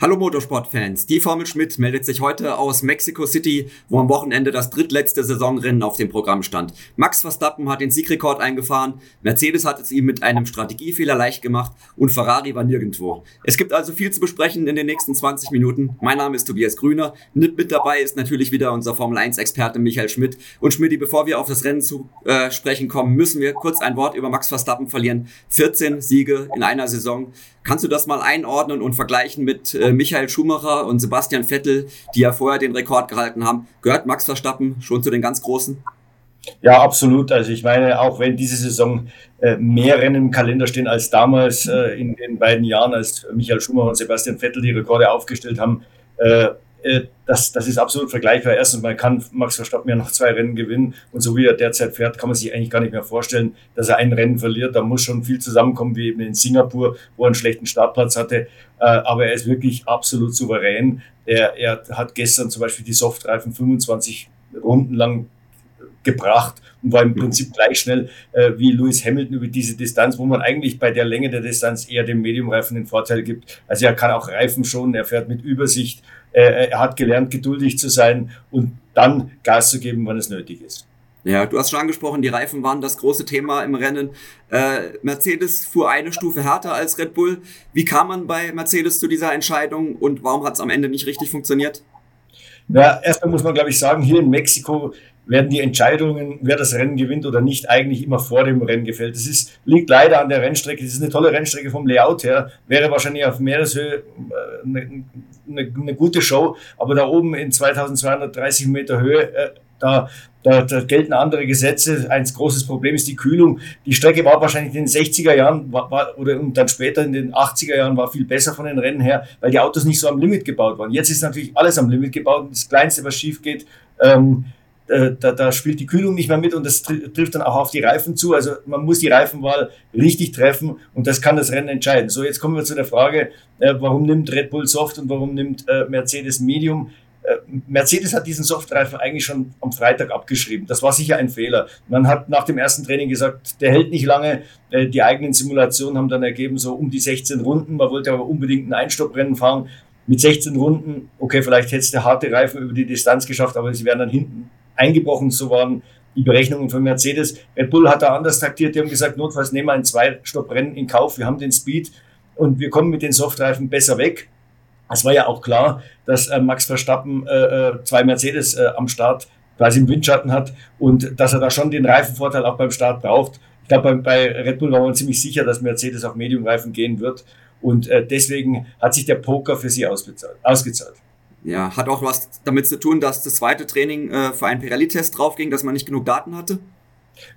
Hallo Motorsportfans, die Formel Schmidt meldet sich heute aus Mexico City, wo am Wochenende das drittletzte Saisonrennen auf dem Programm stand. Max Verstappen hat den Siegrekord eingefahren, Mercedes hat es ihm mit einem Strategiefehler leicht gemacht und Ferrari war nirgendwo. Es gibt also viel zu besprechen in den nächsten 20 Minuten. Mein Name ist Tobias Grüner, mit dabei ist natürlich wieder unser Formel 1 Experte Michael Schmidt. Und Schmidt, bevor wir auf das Rennen zu äh, sprechen kommen, müssen wir kurz ein Wort über Max Verstappen verlieren. 14 Siege in einer Saison. Kannst du das mal einordnen und vergleichen mit äh, Michael Schumacher und Sebastian Vettel, die ja vorher den Rekord gehalten haben? Gehört Max Verstappen schon zu den ganz Großen? Ja, absolut. Also ich meine, auch wenn diese Saison äh, mehr Rennen im Kalender stehen als damals äh, in den beiden Jahren, als Michael Schumacher und Sebastian Vettel die Rekorde aufgestellt haben, äh, äh, das, das ist absolut vergleichbar. Erstens mal kann Max Verstappen ja noch zwei Rennen gewinnen und so wie er derzeit fährt, kann man sich eigentlich gar nicht mehr vorstellen, dass er ein Rennen verliert. Da muss schon viel zusammenkommen, wie eben in Singapur, wo er einen schlechten Startplatz hatte. Äh, aber er ist wirklich absolut souverän. Er, er hat gestern zum Beispiel die Softreifen 25 Runden lang gebracht und war im Prinzip gleich schnell äh, wie Lewis Hamilton über diese Distanz, wo man eigentlich bei der Länge der Distanz eher dem Mediumreifen den Vorteil gibt. Also er kann auch Reifen schonen, er fährt mit Übersicht äh, er hat gelernt, geduldig zu sein und dann Gas zu geben, wann es nötig ist. Ja, du hast schon angesprochen, die Reifen waren das große Thema im Rennen. Äh, Mercedes fuhr eine Stufe härter als Red Bull. Wie kam man bei Mercedes zu dieser Entscheidung und warum hat es am Ende nicht richtig funktioniert? Ja, erstmal muss man, glaube ich, sagen, hier in Mexiko werden die Entscheidungen, wer das Rennen gewinnt oder nicht, eigentlich immer vor dem Rennen gefällt. Das ist, liegt leider an der Rennstrecke. Das ist eine tolle Rennstrecke vom Layout her. Wäre wahrscheinlich auf Meereshöhe äh, eine, eine, eine gute Show, aber da oben in 2230 Meter Höhe, äh, da, da, da gelten andere Gesetze. Ein großes Problem ist die Kühlung. Die Strecke war wahrscheinlich in den 60er Jahren war, war, oder und dann später in den 80er Jahren war viel besser von den Rennen her, weil die Autos nicht so am Limit gebaut waren. Jetzt ist natürlich alles am Limit gebaut. Das Kleinste, was schief geht, ähm, äh, da, da spielt die Kühlung nicht mehr mit und das trifft dann auch auf die Reifen zu. Also man muss die Reifenwahl richtig treffen und das kann das Rennen entscheiden. So, jetzt kommen wir zu der Frage, äh, warum nimmt Red Bull Soft und warum nimmt äh, Mercedes Medium? Mercedes hat diesen Softreifen eigentlich schon am Freitag abgeschrieben. Das war sicher ein Fehler. Man hat nach dem ersten Training gesagt, der hält nicht lange. Die eigenen Simulationen haben dann ergeben, so um die 16 Runden. Man wollte aber unbedingt ein Einstopprennen fahren. Mit 16 Runden, okay, vielleicht hätte es der harte Reifen über die Distanz geschafft, aber sie wären dann hinten eingebrochen. So waren die Berechnungen von Mercedes. Red Bull hat da anders taktiert. Die haben gesagt, notfalls nehmen wir ein Zwei-Stopp-Rennen in Kauf. Wir haben den Speed und wir kommen mit den Softreifen besser weg. Es war ja auch klar, dass äh, Max Verstappen äh, äh, zwei Mercedes äh, am Start quasi im Windschatten hat und dass er da schon den Reifenvorteil auch beim Start braucht. Ich glaube, bei, bei Red Bull war man ziemlich sicher, dass Mercedes auf Medium-Reifen gehen wird. Und äh, deswegen hat sich der Poker für sie ausgezahlt ja, hat auch was damit zu tun, dass das zweite Training äh, für einen Pirelli-Test draufging, dass man nicht genug Daten hatte?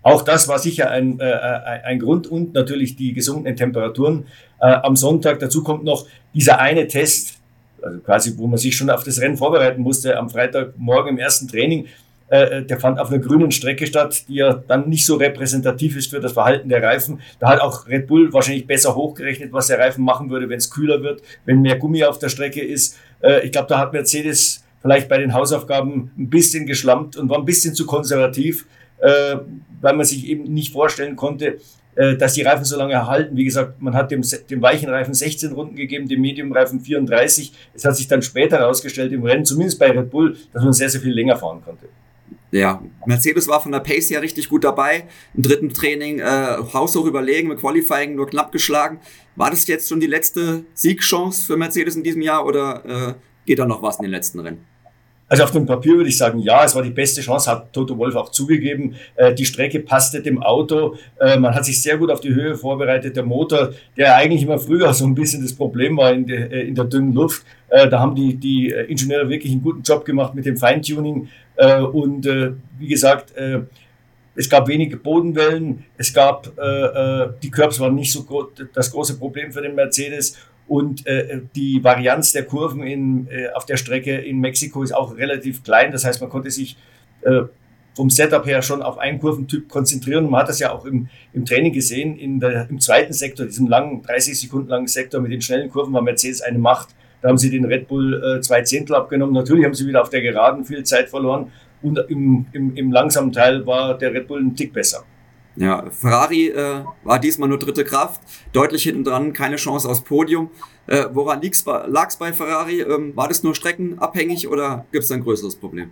Auch das war sicher ein, äh, ein Grund und natürlich die gesunkenen Temperaturen äh, am Sonntag. Dazu kommt noch dieser eine Test, also quasi, wo man sich schon auf das Rennen vorbereiten musste, am Freitagmorgen im ersten Training. Äh, der fand auf einer grünen Strecke statt, die ja dann nicht so repräsentativ ist für das Verhalten der Reifen. Da hat auch Red Bull wahrscheinlich besser hochgerechnet, was der Reifen machen würde, wenn es kühler wird, wenn mehr Gummi auf der Strecke ist. Äh, ich glaube, da hat Mercedes vielleicht bei den Hausaufgaben ein bisschen geschlampt und war ein bisschen zu konservativ, äh, weil man sich eben nicht vorstellen konnte, dass die Reifen so lange erhalten. Wie gesagt, man hat dem, dem weichen Reifen 16 Runden gegeben, dem Medium-Reifen 34. Es hat sich dann später herausgestellt im Rennen, zumindest bei Red Bull, dass man sehr, sehr viel länger fahren konnte ja, Mercedes war von der Pace her richtig gut dabei. Im dritten Training äh, haushoch überlegen, mit Qualifying nur knapp geschlagen. War das jetzt schon die letzte Siegchance für Mercedes in diesem Jahr oder äh, geht da noch was in den letzten Rennen? Also auf dem Papier würde ich sagen, ja, es war die beste Chance, hat Toto Wolf auch zugegeben. Äh, die Strecke passte dem Auto. Äh, man hat sich sehr gut auf die Höhe vorbereitet. Der Motor, der eigentlich immer früher so ein bisschen das Problem war in, der, äh, in der dünnen Luft, äh, da haben die, die Ingenieure wirklich einen guten Job gemacht mit dem Feintuning. Äh, und äh, wie gesagt, es gab wenige Bodenwellen, es gab, die Curbs waren nicht so groß, das große Problem für den Mercedes und äh, die Varianz der Kurven in, äh, auf der Strecke in Mexiko ist auch relativ klein. Das heißt, man konnte sich äh, vom Setup her schon auf einen Kurventyp konzentrieren. Man hat das ja auch im, im Training gesehen. In der, Im zweiten Sektor, diesem langen, 30 Sekunden langen Sektor mit den schnellen Kurven, war Mercedes eine Macht. Da haben sie den Red Bull äh, zwei Zehntel abgenommen. Natürlich haben sie wieder auf der Geraden viel Zeit verloren. Und im, im, im langsamen Teil war der Red Bull ein Tick besser. Ja, Ferrari äh, war diesmal nur dritte Kraft, deutlich hinten dran, keine Chance aufs Podium. Äh, woran lag es bei Ferrari? Ähm, war das nur streckenabhängig oder gibt es ein größeres Problem?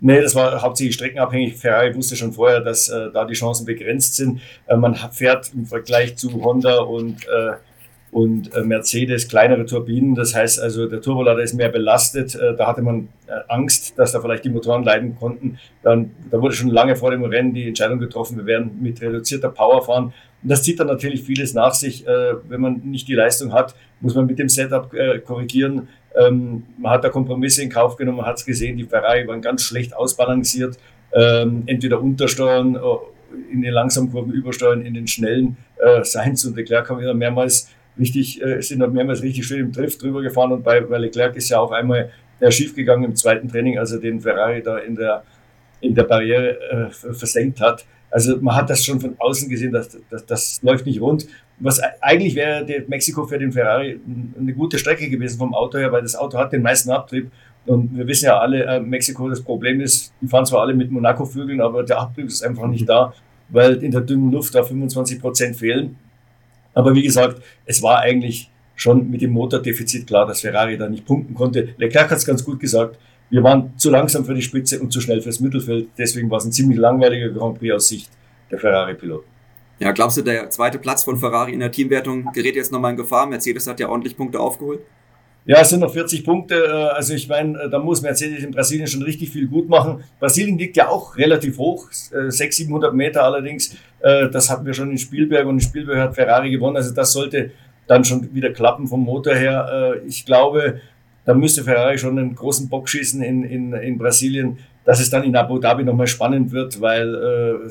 Nee, das war hauptsächlich streckenabhängig. Ferrari wusste schon vorher, dass äh, da die Chancen begrenzt sind. Äh, man fährt im Vergleich zu Honda und, äh, und äh, Mercedes kleinere Turbinen. Das heißt also, der Turbolader ist mehr belastet. Äh, da hatte man äh, Angst, dass da vielleicht die Motoren leiden konnten. Dann, da wurde schon lange vor dem Rennen die Entscheidung getroffen, wir werden mit reduzierter Power fahren. Und das zieht dann natürlich vieles nach sich. wenn man nicht die Leistung hat, muss man mit dem Setup korrigieren. Ähm, man hat da Kompromisse in Kauf genommen, man hat es gesehen, die Ferrari waren ganz schlecht ausbalanciert. Ähm, entweder untersteuern, äh, in den langsamen Kurven übersteuern, in den schnellen. Äh, Sainz und Leclerc haben wieder mehrmals richtig, äh, sind mehrmals richtig schön im Drift drüber gefahren und bei, bei Leclerc ist ja auch einmal äh, schief gegangen im zweiten Training, als er den Ferrari da in der, in der Barriere äh, versenkt hat. Also man hat das schon von außen gesehen, dass, dass das läuft nicht rund was eigentlich wäre Mexiko für den Ferrari eine gute Strecke gewesen vom Auto her, weil das Auto hat den meisten Abtrieb. Und wir wissen ja alle, äh, Mexiko, das Problem ist, die fahren zwar alle mit Monaco-Flügeln, aber der Abtrieb ist einfach nicht da, weil in der dünnen Luft da 25 Prozent fehlen. Aber wie gesagt, es war eigentlich schon mit dem Motordefizit klar, dass Ferrari da nicht punkten konnte. Leclerc hat es ganz gut gesagt. Wir waren zu langsam für die Spitze und zu schnell fürs Mittelfeld. Deswegen war es ein ziemlich langweiliger Grand Prix aus Sicht der Ferrari-Piloten. Ja, glaubst du, der zweite Platz von Ferrari in der Teamwertung gerät jetzt nochmal in Gefahr? Mercedes hat ja ordentlich Punkte aufgeholt. Ja, es sind noch 40 Punkte. Äh, also ich meine, äh, da muss Mercedes in Brasilien schon richtig viel gut machen. Brasilien liegt ja auch relativ hoch, 600, äh, 700 Meter allerdings. Das hatten wir schon in Spielberg und in Spielberg hat Ferrari gewonnen. Also das sollte dann schon wieder klappen vom Motor her. Ich glaube, da müsste Ferrari schon einen großen Bock schießen in, in, in Brasilien, dass es dann in Abu Dhabi nochmal spannend wird, weil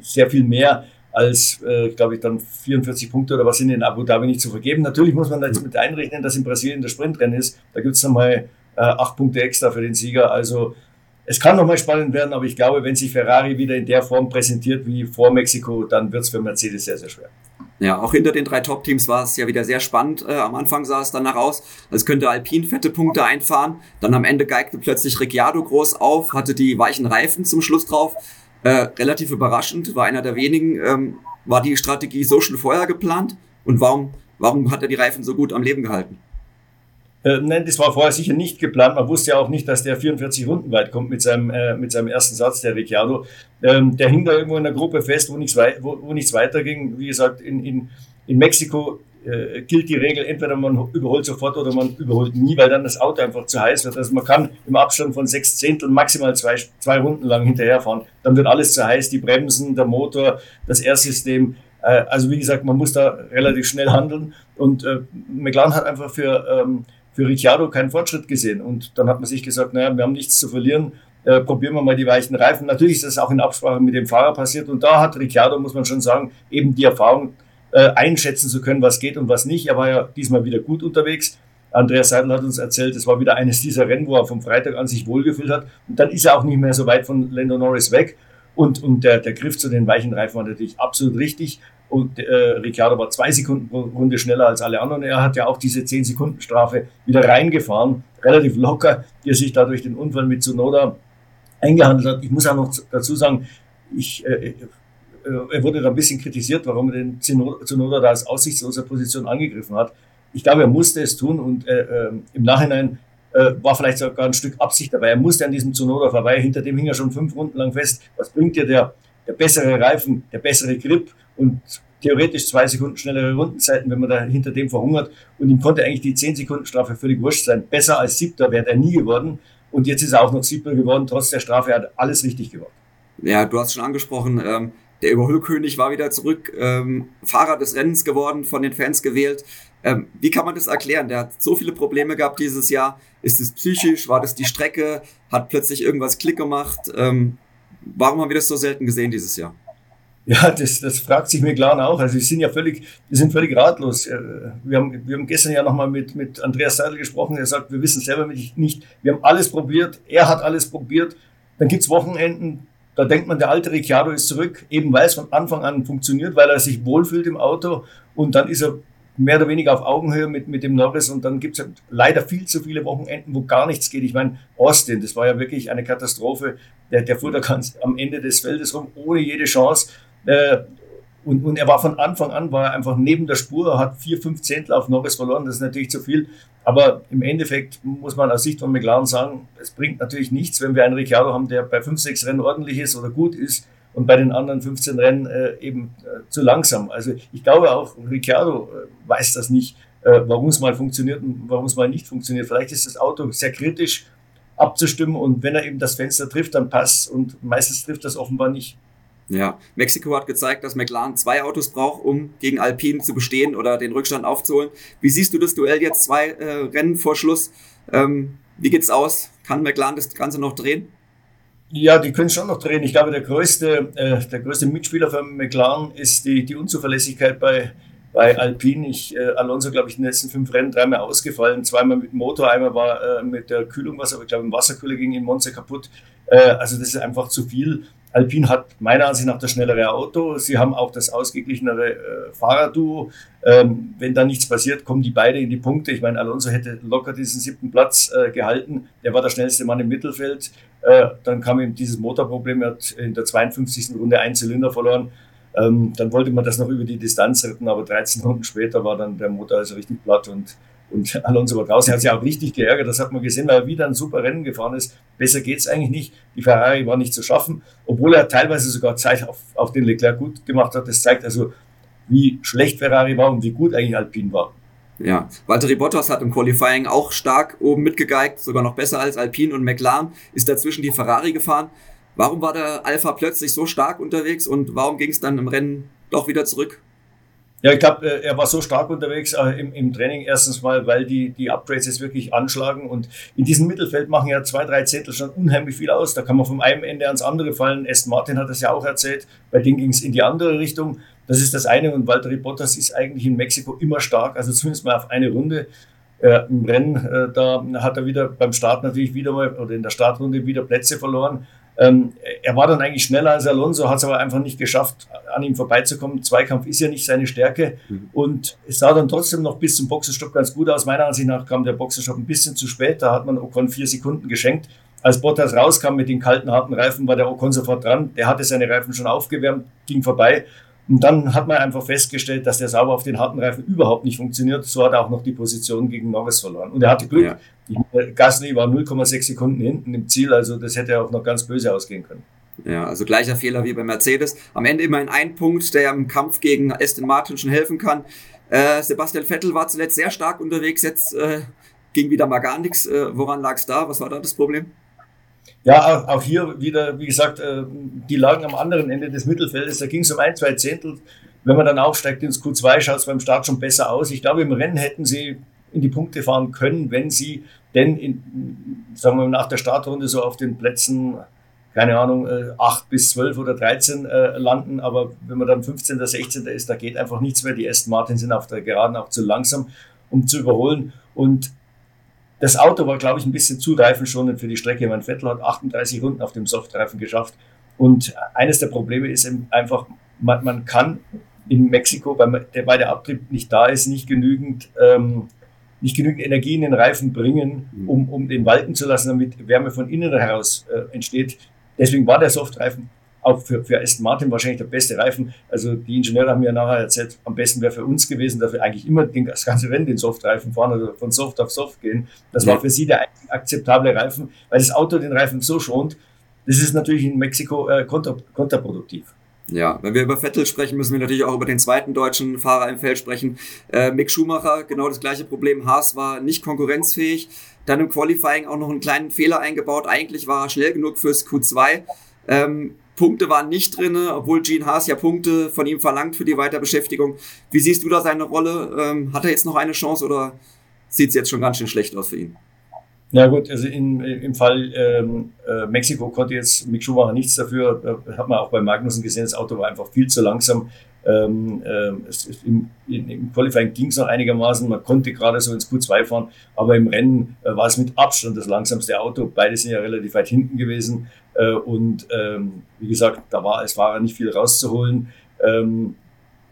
sehr viel mehr als, äh, glaube ich, dann 44 Punkte oder was sind in Abu Dhabi nicht zu vergeben. Natürlich muss man jetzt mit einrechnen, dass in Brasilien der Sprintrennen ist. Da gibt es nochmal äh, acht Punkte extra für den Sieger. Also es kann nochmal spannend werden, aber ich glaube, wenn sich Ferrari wieder in der Form präsentiert wie vor Mexiko, dann wird es für Mercedes sehr, sehr schwer. Ja, auch hinter den drei Top-Teams war es ja wieder sehr spannend. Äh, am Anfang sah es danach aus, als könnte Alpine fette Punkte einfahren. Dann am Ende geigte plötzlich Ricciardo groß auf, hatte die weichen Reifen zum Schluss drauf. Äh, relativ überraschend, war einer der wenigen. Ähm, war die Strategie so schon vorher geplant? Und warum, warum hat er die Reifen so gut am Leben gehalten? Äh, nein, das war vorher sicher nicht geplant. Man wusste ja auch nicht, dass der 44 Runden weit kommt mit seinem, äh, mit seinem ersten Satz, der Ricciardo. Ähm, der hing da irgendwo in der Gruppe fest, wo nichts, wo, wo nichts weiterging. Wie gesagt, in, in, in Mexiko äh, gilt die Regel, entweder man überholt sofort oder man überholt nie, weil dann das Auto einfach zu heiß wird. Also man kann im Abstand von sechs Zehntel maximal zwei, zwei Runden lang hinterherfahren. Dann wird alles zu heiß, die Bremsen, der Motor, das Airsystem. Äh, also wie gesagt, man muss da relativ schnell handeln. Und äh, McLaren hat einfach für, ähm, für Ricciardo keinen Fortschritt gesehen. Und dann hat man sich gesagt, naja, wir haben nichts zu verlieren. Äh, probieren wir mal die weichen Reifen. Natürlich ist das auch in Absprache mit dem Fahrer passiert. Und da hat Ricciardo, muss man schon sagen, eben die Erfahrung äh, einschätzen zu können, was geht und was nicht. Er war ja diesmal wieder gut unterwegs. Andreas Seidel hat uns erzählt, es war wieder eines dieser Rennen, wo er vom Freitag an sich wohlgefühlt hat. Und dann ist er auch nicht mehr so weit von Lando Norris weg. Und, und der, der Griff zu den weichen Reifen war natürlich absolut richtig. Und äh, Ricciardo war zwei Sekunden pro Runde schneller als alle anderen. Er hat ja auch diese 10 Sekunden Strafe wieder reingefahren, relativ locker, die er sich dadurch den Unfall mit Tsunoda eingehandelt hat. Ich muss auch noch dazu sagen, ich äh, er wurde da ein bisschen kritisiert, warum er den Zunoda da als aussichtsloser Position angegriffen hat. Ich glaube, er musste es tun und äh, äh, im Nachhinein äh, war vielleicht sogar ein Stück Absicht dabei. Er musste an diesem Zunoda vorbei, hinter dem hing er schon fünf Runden lang fest. Was bringt dir der, der bessere Reifen, der bessere Grip und theoretisch zwei Sekunden schnellere Rundenzeiten, wenn man da hinter dem verhungert. Und ihm konnte eigentlich die zehn Sekunden Strafe völlig wurscht sein. Besser als Siebter wäre er nie geworden. Und jetzt ist er auch noch Siebter geworden. Trotz der Strafe er hat alles richtig gemacht. Ja, du hast schon angesprochen, ähm, der Überholkönig war wieder zurück, ähm, Fahrer des Rennens geworden, von den Fans gewählt. Ähm, wie kann man das erklären? Der hat so viele Probleme gehabt dieses Jahr. Ist es psychisch? War das die Strecke? Hat plötzlich irgendwas Klick gemacht? Ähm, warum haben wir das so selten gesehen dieses Jahr? Ja, das, das fragt sich McLaren auch. Also, wir sind ja völlig, wir sind völlig ratlos. Äh, wir haben, wir haben gestern ja nochmal mit, mit Andreas Seidel gesprochen. Er sagt, wir wissen selber nicht. Wir haben alles probiert. Er hat alles probiert. Dann gibt's Wochenenden, da denkt man, der alte Ricciardo ist zurück, eben weil es von Anfang an funktioniert, weil er sich wohlfühlt im Auto und dann ist er mehr oder weniger auf Augenhöhe mit, mit dem Norris und dann gibt es leider viel zu viele Wochenenden, wo gar nichts geht. Ich meine, Austin, das war ja wirklich eine Katastrophe. Der, der fuhr da ganz am Ende des Feldes rum, ohne jede Chance. Äh, und, und er war von Anfang an, war er einfach neben der Spur, hat vier, fünf Zehntel auf Norris verloren. Das ist natürlich zu viel. Aber im Endeffekt muss man aus Sicht von McLaren sagen, es bringt natürlich nichts, wenn wir einen Ricciardo haben, der bei fünf, sechs Rennen ordentlich ist oder gut ist und bei den anderen 15 Rennen äh, eben äh, zu langsam. Also ich glaube auch, Ricciardo äh, weiß das nicht, äh, warum es mal funktioniert und warum es mal nicht funktioniert. Vielleicht ist das Auto sehr kritisch abzustimmen und wenn er eben das Fenster trifft, dann passt und meistens trifft das offenbar nicht. Ja, Mexiko hat gezeigt, dass McLaren zwei Autos braucht, um gegen Alpine zu bestehen oder den Rückstand aufzuholen. Wie siehst du das Duell jetzt zwei äh, Rennen vor Schluss? Ähm, wie geht's aus? Kann McLaren das Ganze noch drehen? Ja, die können schon noch drehen. Ich glaube, der größte, äh, der größte Mitspieler für McLaren ist die, die Unzuverlässigkeit bei, bei Alpine. Ich, äh, Alonso, glaube ich, in den letzten fünf Rennen dreimal ausgefallen. Zweimal mit Motor, einmal war äh, mit der Kühlung was, aber ich glaube, im Wasserkühler ging in Monza kaputt. Äh, also das ist einfach zu viel. Alpine hat meiner Ansicht nach das schnellere Auto. Sie haben auch das ausgeglichenere äh, Fahrerduo. Ähm, wenn da nichts passiert, kommen die beide in die Punkte. Ich meine, Alonso hätte locker diesen siebten Platz äh, gehalten. Der war der schnellste Mann im Mittelfeld. Äh, dann kam ihm dieses Motorproblem. Er hat in der 52. Runde einen Zylinder verloren. Ähm, dann wollte man das noch über die Distanz retten, aber 13 Runden später war dann der Motor also richtig platt und und Alonso war draußen. Er hat sich auch richtig geärgert. Das hat man gesehen, weil er wieder ein super Rennen gefahren ist. Besser geht's eigentlich nicht. Die Ferrari war nicht zu schaffen, obwohl er teilweise sogar Zeit auf, auf den Leclerc gut gemacht hat. Das zeigt also, wie schlecht Ferrari war und wie gut eigentlich Alpine war. Ja, Valtteri Bottas hat im Qualifying auch stark oben mitgegeigt, sogar noch besser als Alpine und McLaren, ist dazwischen die Ferrari gefahren. Warum war der Alpha plötzlich so stark unterwegs und warum ging es dann im Rennen doch wieder zurück? Ja, ich glaube, äh, er war so stark unterwegs äh, im, im, Training. Erstens mal, weil die, die Upgrades jetzt wirklich anschlagen. Und in diesem Mittelfeld machen ja zwei, drei Zehntel schon unheimlich viel aus. Da kann man vom einen Ende ans andere fallen. Aston Martin hat das ja auch erzählt. Bei denen ging es in die andere Richtung. Das ist das eine. Und Valtteri Bottas ist eigentlich in Mexiko immer stark. Also zumindest mal auf eine Runde. Äh, Im Rennen, äh, da hat er wieder beim Start natürlich wieder mal, oder in der Startrunde wieder Plätze verloren. Ähm, er war dann eigentlich schneller als Alonso, hat es aber einfach nicht geschafft, an ihm vorbeizukommen. Zweikampf ist ja nicht seine Stärke. Mhm. Und es sah dann trotzdem noch bis zum Boxenstopp ganz gut aus. Meiner Ansicht nach kam der Boxenstopp ein bisschen zu spät. Da hat man Ocon vier Sekunden geschenkt. Als Bottas rauskam mit den kalten, harten Reifen, war der Ocon sofort dran. Der hatte seine Reifen schon aufgewärmt, ging vorbei. Und dann hat man einfach festgestellt, dass der sauber auf den harten Reifen überhaupt nicht funktioniert. So hat er auch noch die Position gegen Norris verloren. Und er hatte Glück. Ja. Gasly war 0,6 Sekunden hinten im Ziel, also das hätte auch noch ganz böse ausgehen können. Ja, also gleicher Fehler wie bei Mercedes. Am Ende immerhin ein Punkt, der im Kampf gegen Aston Martin schon helfen kann. Äh, Sebastian Vettel war zuletzt sehr stark unterwegs, jetzt äh, ging wieder mal gar nichts. Äh, woran lag es da? Was war da das Problem? Ja, auch, hier wieder, wie gesagt, äh, die lagen am anderen Ende des Mittelfeldes. Da ging es um ein, zwei Zehntel. Wenn man dann aufsteigt ins Q2, schaut es beim Start schon besser aus. Ich glaube, im Rennen hätten sie in die Punkte fahren können, wenn sie denn in, sagen wir nach der Startrunde so auf den Plätzen, keine Ahnung, 8 äh, bis 12 oder 13 äh, landen. Aber wenn man dann 15. oder 16. ist, da geht einfach nichts mehr. Die Aston Martin sind auf der Geraden auch zu langsam, um zu überholen. Und das Auto war, glaube ich, ein bisschen zu reifenschonend für die Strecke. Mein Vettel hat 38 Runden auf dem Softreifen geschafft. Und eines der Probleme ist einfach, man, man kann in Mexiko, weil, der, weil der Abtrieb nicht da ist, nicht genügend, ähm, nicht genügend Energie in den Reifen bringen, mhm. um, um den walten zu lassen, damit Wärme von innen heraus äh, entsteht. Deswegen war der Softreifen auch für, für Aston Martin wahrscheinlich der beste Reifen. Also die Ingenieure haben mir nachher erzählt, am besten wäre für uns gewesen, dass wir eigentlich immer den, das ganze Rennen den Softreifen fahren, also von Soft auf Soft gehen. Das war für sie der akzeptable Reifen, weil das Auto den Reifen so schont. Das ist natürlich in Mexiko äh, kontra, kontraproduktiv. Ja, wenn wir über Vettel sprechen, müssen wir natürlich auch über den zweiten deutschen Fahrer im Feld sprechen. Äh, Mick Schumacher, genau das gleiche Problem. Haas war nicht konkurrenzfähig. Dann im Qualifying auch noch einen kleinen Fehler eingebaut. Eigentlich war er schnell genug fürs Q2. Ähm, Punkte waren nicht drin, obwohl Gene Haas ja Punkte von ihm verlangt für die Weiterbeschäftigung. Wie siehst du da seine Rolle? Ähm, hat er jetzt noch eine Chance oder sieht es jetzt schon ganz schön schlecht aus für ihn? Ja gut, also in, im Fall ähm, äh, Mexiko konnte jetzt Mick Schumacher nichts dafür. Da hat man auch bei Magnussen gesehen, das Auto war einfach viel zu langsam. Ähm, äh, es, im, Im Qualifying ging es noch einigermaßen, man konnte gerade so ins Q2 fahren, aber im Rennen äh, war es mit Abstand das langsamste Auto. Beide sind ja relativ weit hinten gewesen äh, und ähm, wie gesagt, da war als Fahrer nicht viel rauszuholen. Ähm,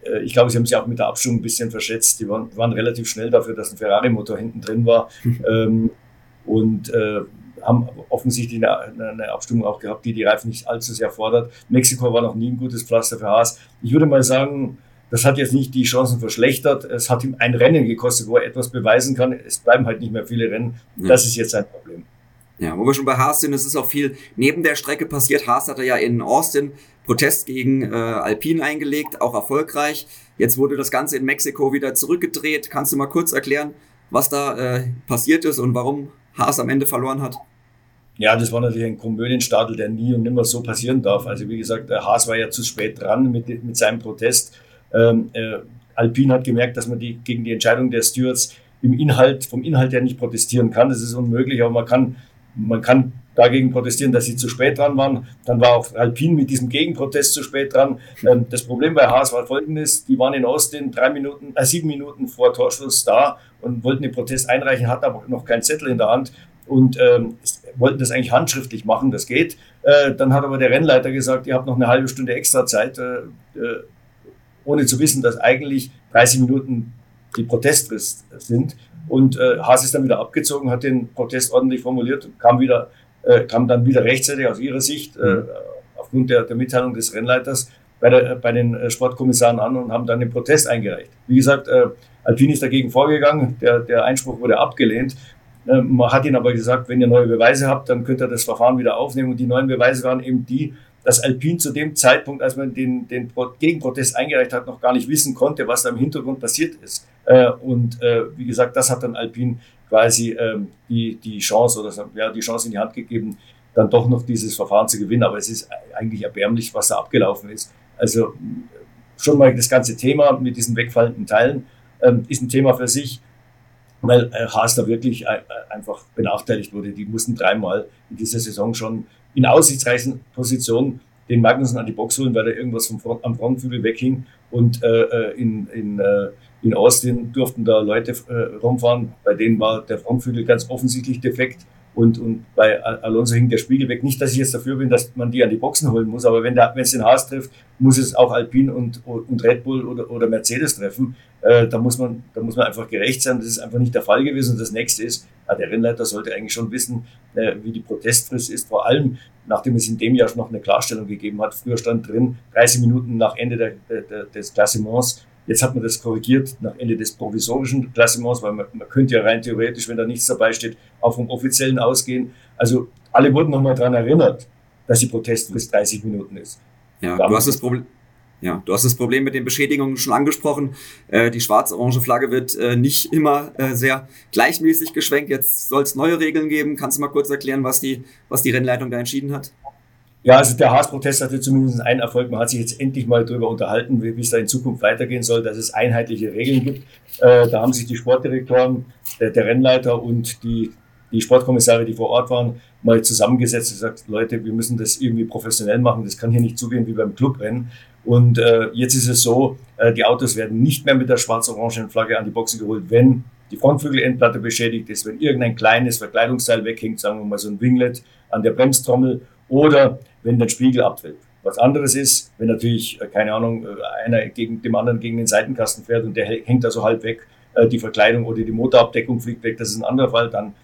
äh, ich glaube, sie haben sich auch mit der Abstimmung ein bisschen verschätzt. Die waren, waren relativ schnell dafür, dass ein Ferrari-Motor hinten drin war. ähm, und äh, haben offensichtlich eine, eine, Abstimmung auch gehabt, die die Reifen nicht allzu sehr fordert. Mexiko war noch nie ein gutes Pflaster für Haas. Ich würde mal sagen, das hat jetzt nicht die Chancen verschlechtert. Es hat ihm ein Rennen gekostet, wo er etwas beweisen kann. Es bleiben halt nicht mehr viele Rennen. Das ist jetzt ein Problem. Ja, wo wir schon bei Haas sind, es ist auch viel neben der Strecke passiert. Haas hatte ja in Austin Protest gegen äh, Alpine eingelegt, auch erfolgreich. Jetzt wurde das Ganze in Mexiko wieder zurückgedreht. Kannst du mal kurz erklären, was da äh, passiert ist und warum Haas am Ende verloren hat? Ja, das war natürlich ein Komödienstadel, der nie und nimmer so passieren darf. Also wie gesagt, Haas war ja zu spät dran mit, mit seinem Protest. Ähm, äh, Alpine hat gemerkt, dass man die, gegen die Entscheidung der Stewards im Inhalt, vom Inhalt her nicht protestieren kann. Das ist unmöglich, aber man kann man kann dagegen protestieren, dass sie zu spät dran waren. Dann war auch Alpine mit diesem Gegenprotest zu spät dran. Ähm, das Problem bei Haas war folgendes, die waren in Austin drei Minuten, äh, sieben Minuten vor Torschluss da und wollten den Protest einreichen, hatten aber noch keinen Zettel in der Hand und ähm, wollten das eigentlich handschriftlich machen, das geht. Äh, dann hat aber der Rennleiter gesagt, ihr habt noch eine halbe Stunde extra Zeit, äh, äh ohne zu wissen, dass eigentlich 30 Minuten die Protestfrist sind. Und äh, Haas ist dann wieder abgezogen, hat den Protest ordentlich formuliert und kam, wieder, äh, kam dann wieder rechtzeitig aus ihrer Sicht, äh, mhm. aufgrund der, der Mitteilung des Rennleiters, bei, der, bei den äh, Sportkommissaren an und haben dann den Protest eingereicht. Wie gesagt, äh, Alpine ist dagegen vorgegangen, der, der Einspruch wurde abgelehnt. Äh, man hat ihnen aber gesagt, wenn ihr neue Beweise habt, dann könnt ihr das Verfahren wieder aufnehmen. Und die neuen Beweise waren eben die, dass Alpine zu dem Zeitpunkt, als man den, den Gegenprotest eingereicht hat, noch gar nicht wissen konnte, was da im Hintergrund passiert ist. Äh, und wie gesagt, das hat dann Alpine quasi ähm, die, die Chance oder ja, die Chance in die Hand gegeben, dann doch noch dieses Verfahren zu gewinnen. Aber es ist eigentlich erbärmlich, was da abgelaufen ist. Also schon mal das ganze Thema mit diesen wegfallenden Teilen ähm, ist ein Thema für sich, weil äh, Haas da wirklich einfach benachteiligt wurde. Die mussten dreimal in dieser Saison schon in aussichtsreichen Position den Magnussen an die Box holen, weil er irgendwas vom Front, am Frontflügel weghing. Und äh, äh, in, in, äh, in Austin durften da Leute äh, rumfahren, bei denen war der Frontflügel ganz offensichtlich defekt. Und, und bei Alonso hing der Spiegel weg. Nicht, dass ich jetzt dafür bin, dass man die an die Boxen holen muss, aber wenn, es den Haas trifft, muss es auch Alpine und, und Red Bull oder, oder Mercedes treffen. Äh, da, muss man, da muss man einfach gerecht sein. Das ist einfach nicht der Fall gewesen. Und das nächste ist, der Rennleiter sollte eigentlich schon wissen, äh, wie die Protestfrist ist. Vor allem, nachdem es in dem Jahr noch eine Klarstellung gegeben hat. Früher stand drin, 30 Minuten nach Ende der, der, des Klassements Jetzt hat man das korrigiert nach Ende des provisorischen Klassements, weil man, man könnte ja rein theoretisch, wenn da nichts dabei steht, auch vom offiziellen ausgehen. Also alle wurden nochmal daran erinnert, dass die Protestfrist 30 Minuten ist. Ja, du hast das Problem. Ja, du hast das Problem mit den Beschädigungen schon angesprochen. Äh, die schwarz-orange Flagge wird äh, nicht immer äh, sehr gleichmäßig geschwenkt. Jetzt soll es neue Regeln geben. Kannst du mal kurz erklären, was die, was die Rennleitung da entschieden hat? Ja, also der Haas-Protest hatte zumindest einen Erfolg. Man hat sich jetzt endlich mal darüber unterhalten, wie, es da in Zukunft weitergehen soll, dass es einheitliche Regeln gibt. Äh, da haben sich die Sportdirektoren, der, der Rennleiter und die, die Sportkommissare, die vor Ort waren, mal zusammengesetzt und gesagt, Leute, wir müssen das irgendwie professionell machen. Das kann hier nicht zugehen wie beim Clubrennen. Und äh, jetzt ist es so, äh, die Autos werden nicht mehr mit der schwarz-orangen Flagge an die Boxen geholt, wenn die Frontflügelendplatte beschädigt ist, wenn irgendein kleines Verkleidungsteil weghängt, sagen wir mal so ein Winglet an der Bremstrommel oder wenn der Spiegel abfällt. Was anderes ist, wenn natürlich, äh, keine Ahnung, äh, einer gegen dem anderen gegen den Seitenkasten fährt und der hängt da so halb weg, äh, die Verkleidung oder die Motorabdeckung fliegt weg, das ist ein anderer Fall, dann,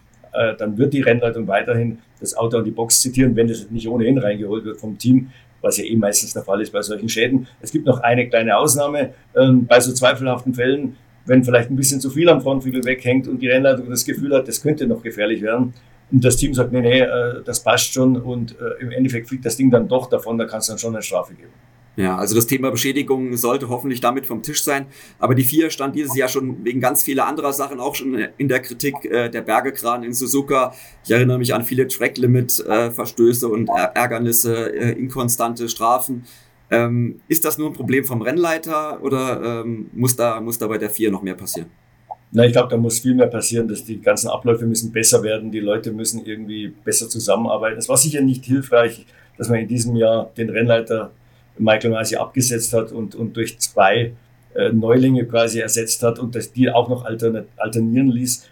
dann wird die Rennleitung weiterhin das Auto an die Box zitieren, wenn das nicht ohnehin reingeholt wird vom Team, was ja eh meistens der Fall ist bei solchen Schäden. Es gibt noch eine kleine Ausnahme, ähm, bei so zweifelhaften Fällen, wenn vielleicht ein bisschen zu viel am Frontflügel weghängt und die Rennleitung das Gefühl hat, das könnte noch gefährlich werden, und das Team sagt, nee, nee, äh, das passt schon und äh, im Endeffekt fliegt das Ding dann doch davon, da kannst du dann schon eine Strafe geben. Ja, also das Thema Beschädigung sollte hoffentlich damit vom Tisch sein. Aber die vier stand dieses Jahr schon wegen ganz vieler anderer Sachen auch schon in der Kritik äh, der Bergekran in Suzuka. Ich erinnere mich an viele Track-Limit-Verstöße und Ärgernisse, äh, inkonstante Strafen. Ähm, ist das nur ein Problem vom Rennleiter oder ähm, muss, da, muss da bei der vier noch mehr passieren? Na, ich glaube, da muss viel mehr passieren, dass die ganzen Abläufe müssen besser werden, die Leute müssen irgendwie besser zusammenarbeiten. Es war sicher nicht hilfreich, dass man in diesem Jahr den Rennleiter Michael Masi abgesetzt hat und, und durch zwei äh, Neulinge quasi ersetzt hat und dass die auch noch alternieren ließ.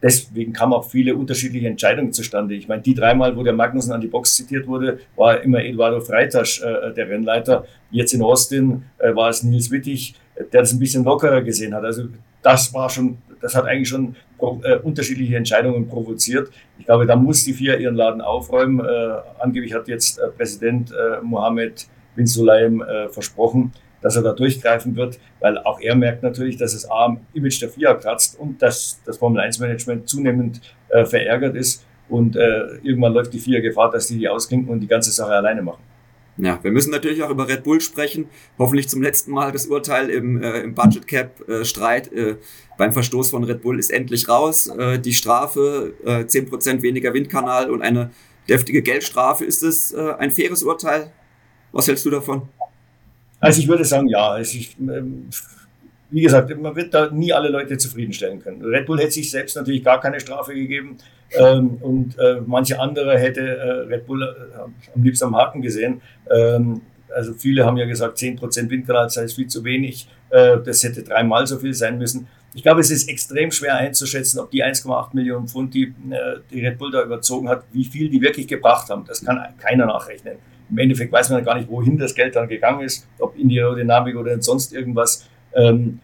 Deswegen kamen auch viele unterschiedliche Entscheidungen zustande. Ich meine, die dreimal, wo der Magnussen an die Box zitiert wurde, war immer Eduardo Freitasch äh, der Rennleiter. Jetzt in Austin äh, war es Nils Wittig, der das ein bisschen lockerer gesehen hat. Also das war schon, das hat eigentlich schon äh, unterschiedliche Entscheidungen provoziert. Ich glaube, da muss die FIA ihren Laden aufräumen. Äh, angeblich hat jetzt äh, Präsident äh, Mohammed bin Sulaim äh, versprochen, dass er da durchgreifen wird, weil auch er merkt natürlich, dass es A, am Image der FIA kratzt und dass das Formel-1-Management zunehmend äh, verärgert ist. Und äh, irgendwann läuft die FIA Gefahr, dass die die ausklinken und die ganze Sache alleine machen. Ja, wir müssen natürlich auch über Red Bull sprechen. Hoffentlich zum letzten Mal das Urteil im, äh, im Budget Cap äh, Streit äh, beim Verstoß von Red Bull ist endlich raus. Äh, die Strafe, äh, 10% weniger Windkanal und eine deftige Geldstrafe. Ist es äh, ein faires Urteil? Was hältst du davon? Also ich würde sagen, ja. Also ich, ähm, wie gesagt, man wird da nie alle Leute zufriedenstellen können. Red Bull hätte sich selbst natürlich gar keine Strafe gegeben ähm, und äh, manche andere hätte äh, Red Bull äh, am liebsten am Haken gesehen. Ähm, also viele haben ja gesagt, 10% Windkanal sei viel zu wenig. Äh, das hätte dreimal so viel sein müssen. Ich glaube, es ist extrem schwer einzuschätzen, ob die 1,8 Millionen Pfund, die, äh, die Red Bull da überzogen hat, wie viel die wirklich gebracht haben. Das kann keiner nachrechnen. Im Endeffekt weiß man gar nicht, wohin das Geld dann gegangen ist, ob in die Aerodynamik oder sonst irgendwas. Ähm,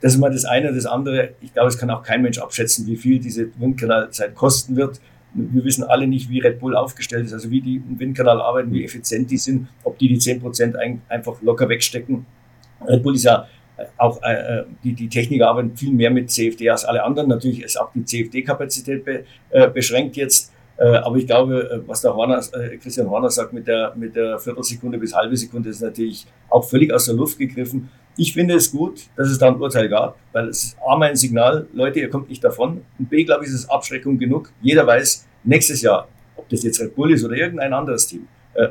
das ist mal das eine. Das andere, ich glaube, es kann auch kein Mensch abschätzen, wie viel diese Windkanalzeit kosten wird. Wir wissen alle nicht, wie Red Bull aufgestellt ist, also wie die im Windkanal arbeiten, wie effizient die sind, ob die die 10% einfach locker wegstecken. Red Bull ist ja auch, äh, die, die Techniker arbeiten viel mehr mit CFD als alle anderen. Natürlich ist auch die CFD-Kapazität be, äh, beschränkt jetzt. Äh, aber ich glaube, äh, was der Horner, äh, Christian Horner sagt mit der, mit der Viertelsekunde bis halbe Sekunde, ist natürlich auch völlig aus der Luft gegriffen. Ich finde es gut, dass es da ein Urteil gab, weil es ist A, mein Signal, Leute, ihr kommt nicht davon. Und B, glaube ich, ist es Abschreckung genug. Jeder weiß, nächstes Jahr, ob das jetzt Red Bull ist oder irgendein anderes Team, äh,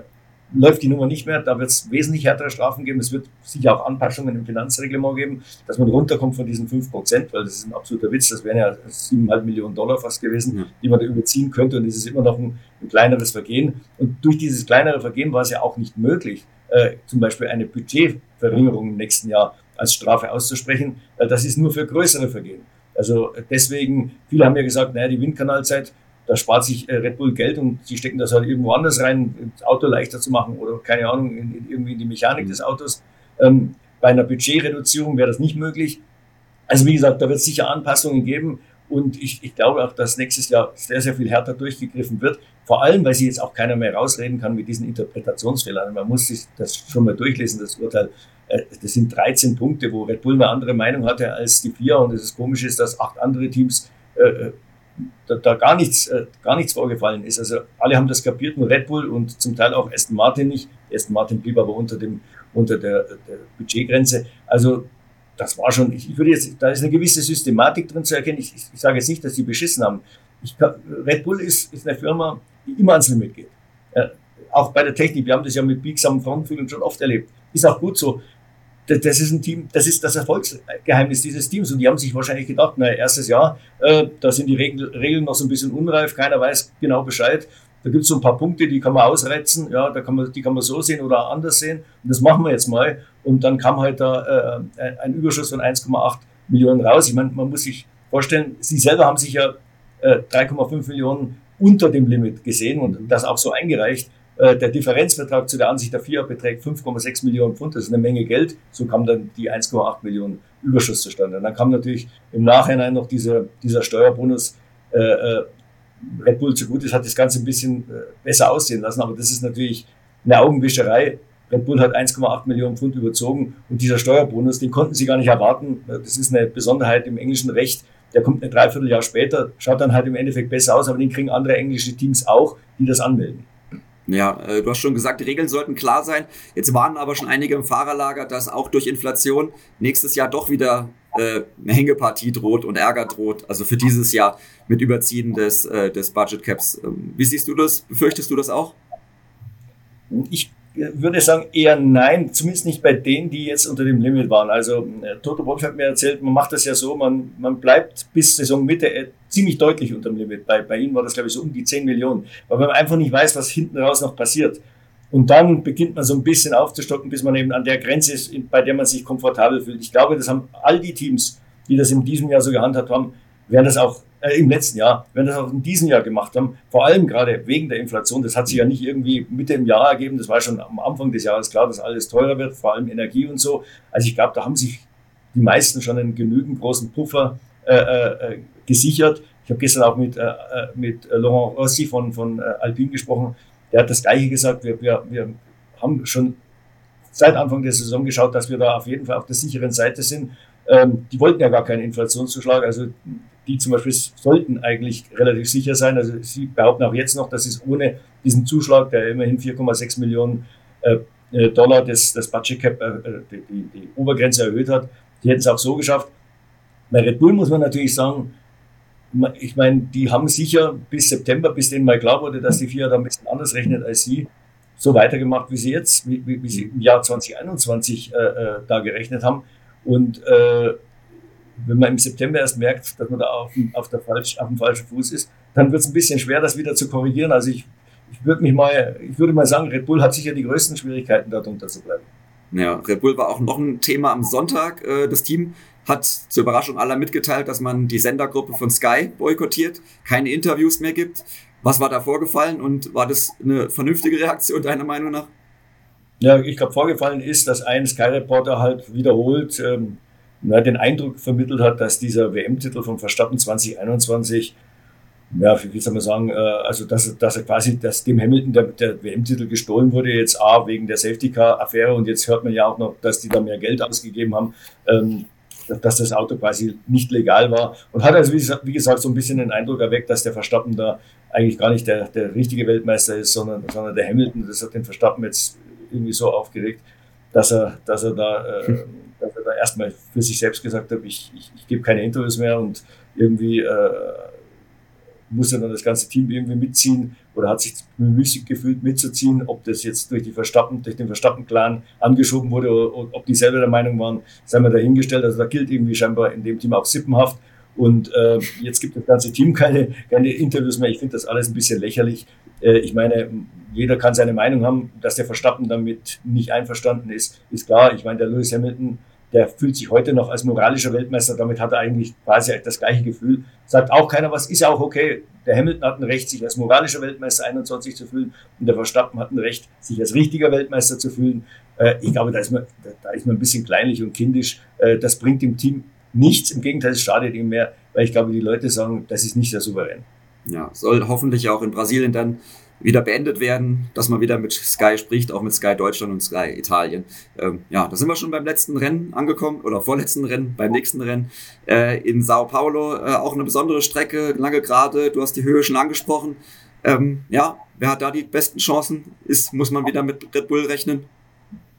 läuft die Nummer nicht mehr. Da wird es wesentlich härtere Strafen geben. Es wird sicher auch Anpassungen im Finanzreglement geben, dass man runterkommt von diesen 5 Prozent, weil das ist ein absoluter Witz. Das wären ja 7,5 Millionen Dollar fast gewesen, ja. die man da überziehen könnte. Und es ist immer noch ein, ein, kleineres Vergehen. Und durch dieses kleinere Vergehen war es ja auch nicht möglich, äh, zum Beispiel eine Budgetverringerung im nächsten Jahr als Strafe auszusprechen. Äh, das ist nur für größere Vergehen. Also deswegen, viele haben ja gesagt, naja, die Windkanalzeit da spart sich äh, Red Bull Geld und sie stecken das halt irgendwo anders rein, das Auto leichter zu machen oder keine Ahnung, in, in, irgendwie in die Mechanik des Autos. Ähm, bei einer Budgetreduzierung wäre das nicht möglich. Also wie gesagt, da wird es sicher Anpassungen geben und ich, ich glaube auch, dass nächstes Jahr sehr, sehr viel härter durchgegriffen wird. Vor allem, weil sich jetzt auch keiner mehr rausreden kann mit diesen Interpretationsfehlern. Man muss sich das schon mal durchlesen, das Urteil. Äh, das sind 13 Punkte, wo Red Bull eine andere Meinung hatte als die vier. Und es ist komisch ist, dass acht andere Teams äh, da, da gar nichts, äh, gar nichts vorgefallen ist. Also alle haben das kapiert, nur Red Bull und zum Teil auch Aston Martin nicht. Aston Martin blieb aber unter dem, unter der, der Budgetgrenze. Also das war schon, ich würde jetzt, da ist eine gewisse Systematik drin zu erkennen. Ich, ich sage jetzt nicht, dass die beschissen haben. Ich, Red Bull ist, ist eine Firma, immer ans Limit geht. Ja, auch bei der Technik, wir haben das ja mit biegsamen Frontflügeln schon oft erlebt. Ist auch gut so das ist ein Team, das ist das Erfolgsgeheimnis dieses Teams. Und die haben sich wahrscheinlich gedacht, na, erstes Jahr, äh, da sind die Regeln noch so ein bisschen unreif, keiner weiß genau Bescheid. Da gibt es so ein paar Punkte, die kann man ausreizen, ja, da kann man, die kann man so sehen oder anders sehen. Und das machen wir jetzt mal. Und dann kam halt da äh, ein Überschuss von 1,8 Millionen raus. Ich meine, man muss sich vorstellen, sie selber haben sich ja äh, 3,5 Millionen unter dem Limit gesehen und das auch so eingereicht. Äh, der Differenzbetrag zu der Ansicht der FIA beträgt 5,6 Millionen Pfund. Das ist eine Menge Geld. So kam dann die 1,8 Millionen Überschuss zustande. Und dann kam natürlich im Nachhinein noch dieser, dieser Steuerbonus. Äh, äh, Red Bull zu gut ist, hat das Ganze ein bisschen äh, besser aussehen lassen. Aber das ist natürlich eine Augenwischerei. Red Bull hat 1,8 Millionen Pfund überzogen und dieser Steuerbonus, den konnten sie gar nicht erwarten. Das ist eine Besonderheit im englischen Recht. Der kommt ein Dreivierteljahr später, schaut dann halt im Endeffekt besser aus, aber den kriegen andere englische Teams auch, die das anmelden. Ja, äh, du hast schon gesagt, die Regeln sollten klar sein. Jetzt warnen aber schon einige im Fahrerlager, dass auch durch Inflation nächstes Jahr doch wieder äh, eine Hängepartie droht und Ärger droht. Also für dieses Jahr mit Überziehen des, äh, des Budget Caps. Ähm, wie siehst du das? Befürchtest du das auch? Ich würde sagen eher nein, zumindest nicht bei denen, die jetzt unter dem Limit waren. Also äh, Toto Wolf hat mir erzählt, man macht das ja so, man, man bleibt bis Saisonmitte äh, ziemlich deutlich unter dem Limit. Bei, bei ihnen war das, glaube ich, so um die 10 Millionen, weil man einfach nicht weiß, was hinten raus noch passiert. Und dann beginnt man so ein bisschen aufzustocken, bis man eben an der Grenze ist, bei der man sich komfortabel fühlt. Ich glaube, das haben all die Teams, die das in diesem Jahr so gehandhabt haben, werden das auch äh, im letzten Jahr, wenn das auch in diesem Jahr gemacht haben, vor allem gerade wegen der Inflation, das hat sich ja nicht irgendwie Mitte im Jahr ergeben, das war schon am Anfang des Jahres klar, dass alles teurer wird, vor allem Energie und so. Also ich glaube, da haben sich die meisten schon einen genügend großen Puffer äh, äh, gesichert. Ich habe gestern auch mit, äh, äh mit Laurent Rossi von, von Alpine gesprochen. Der hat das Gleiche gesagt. Wir, wir, wir haben schon seit Anfang der Saison geschaut, dass wir da auf jeden Fall auf der sicheren Seite sind. Ähm, die wollten ja gar keinen Inflationszuschlag, also die zum Beispiel sollten eigentlich relativ sicher sein. Also sie behaupten auch jetzt noch, dass es ohne diesen Zuschlag, der immerhin 4,6 Millionen äh, äh, Dollar das, das Budget Cap, äh, äh die, die, Obergrenze erhöht hat, die hätten es auch so geschafft. Bei Red Bull muss man natürlich sagen, ich meine, die haben sicher bis September, bis denen mal klar wurde, dass die FIA da ein bisschen anders rechnet als sie, so weitergemacht, wie sie jetzt, wie, wie, sie im Jahr 2021 äh, äh, da gerechnet haben. Und äh, wenn man im September erst merkt, dass man da auf, auf, der falsch, auf dem falschen Fuß ist, dann wird es ein bisschen schwer, das wieder zu korrigieren. Also ich, ich würde mich mal, ich würde mal sagen, Red Bull hat sicher die größten Schwierigkeiten, darunter zu bleiben. Ja, Red Bull war auch noch ein Thema am Sonntag. Äh, das Team hat zur Überraschung aller mitgeteilt, dass man die Sendergruppe von Sky boykottiert, keine Interviews mehr gibt. Was war da vorgefallen und war das eine vernünftige Reaktion deiner Meinung nach? Ja, ich glaube, vorgefallen ist, dass ein Sky-Reporter halt wiederholt ähm, na, den Eindruck vermittelt hat, dass dieser WM-Titel von Verstappen 2021, ja, wie soll man sagen, äh, also dass, dass er quasi, dass dem Hamilton der, der WM-Titel gestohlen wurde, jetzt A, wegen der Safety-Car-Affäre und jetzt hört man ja auch noch, dass die da mehr Geld ausgegeben haben. Ähm, dass das Auto quasi nicht legal war und hat also, wie gesagt, so ein bisschen den Eindruck erweckt, dass der Verstappen da eigentlich gar nicht der, der richtige Weltmeister ist, sondern, sondern der Hamilton. Das hat den Verstappen jetzt irgendwie so aufgeregt, dass er, dass er da, äh, erstmal für sich selbst gesagt hat, ich, ich, ich gebe keine Interviews mehr und irgendwie äh, muss er dann das ganze Team irgendwie mitziehen oder hat sich müßig gefühlt mitzuziehen, ob das jetzt durch die Verstappen, durch den Verstappen-Clan angeschoben wurde oder ob die selber der Meinung waren, sei mal dahingestellt. Also da gilt irgendwie scheinbar in dem Team auch Sippenhaft. Und äh, jetzt gibt das ganze Team keine, keine Interviews mehr. Ich finde das alles ein bisschen lächerlich. Äh, ich meine, jeder kann seine Meinung haben, dass der Verstappen damit nicht einverstanden ist, ist klar. Ich meine, der Lewis Hamilton der fühlt sich heute noch als moralischer Weltmeister, damit hat er eigentlich quasi das gleiche Gefühl. Sagt auch keiner was, ist ja auch okay. Der Hamilton hat ein Recht, sich als moralischer Weltmeister 21 zu fühlen und der Verstappen hat ein Recht, sich als richtiger Weltmeister zu fühlen. Äh, ich glaube, da ist, man, da ist man ein bisschen kleinlich und kindisch. Äh, das bringt dem Team nichts, im Gegenteil, es schadet ihm mehr, weil ich glaube, die Leute sagen, das ist nicht sehr souverän. Ja, soll hoffentlich auch in Brasilien dann wieder beendet werden, dass man wieder mit Sky spricht, auch mit Sky Deutschland und Sky Italien. Ähm, ja, da sind wir schon beim letzten Rennen angekommen oder vorletzten Rennen, beim nächsten Rennen äh, in Sao Paulo. Äh, auch eine besondere Strecke, lange Gerade. Du hast die Höhe schon angesprochen. Ähm, ja, wer hat da die besten Chancen? Ist, muss man wieder mit Red Bull rechnen?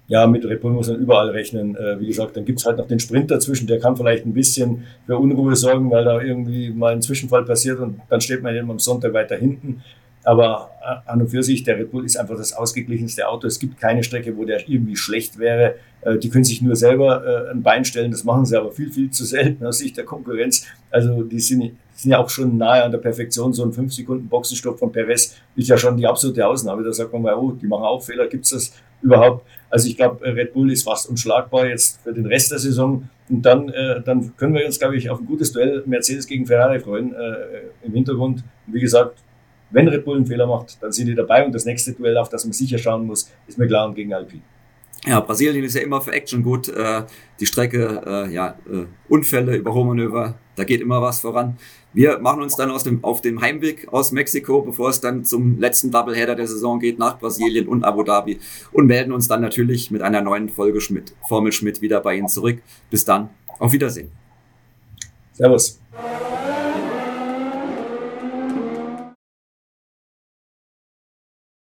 Ja, mit Red Bull muss man überall rechnen. Äh, wie gesagt, dann gibt's halt noch den Sprint dazwischen, der kann vielleicht ein bisschen für Unruhe sorgen, weil da irgendwie mal ein Zwischenfall passiert und dann steht man eben am Sonntag weiter hinten. Aber äh, an und für sich, der Red Bull ist einfach das ausgeglichenste Auto. Es gibt keine Strecke, wo der irgendwie schlecht wäre. Äh, die können sich nur selber äh, ein Bein stellen. Das machen sie aber viel, viel zu selten aus Sicht der Konkurrenz. Also die sind, sind ja auch schon nahe an der Perfektion. So ein 5 Sekunden Boxenstopp von Perez ist ja schon die absolute Ausnahme. Da sagt man mal, oh, die machen auch Fehler. Gibt es das überhaupt? Also ich glaube, Red Bull ist fast unschlagbar jetzt für den Rest der Saison. Und dann, dann können wir uns, glaube ich, auf ein gutes Duell Mercedes gegen Ferrari freuen äh, im Hintergrund. Und wie gesagt, wenn Red Bull einen Fehler macht, dann sind die dabei und das nächste Duell, auf das man sicher schauen muss, ist McLaren gegen Alpine. Ja, Brasilien ist ja immer für Action gut. Äh, die Strecke, äh, ja, äh, Unfälle, Überholmanöver, da geht immer was voran. Wir machen uns dann aus dem, auf dem Heimweg aus Mexiko, bevor es dann zum letzten Doubleheader der Saison geht, nach Brasilien und Abu Dhabi und melden uns dann natürlich mit einer neuen Folge Schmidt, Formel Schmidt wieder bei Ihnen zurück. Bis dann, auf Wiedersehen. Servus.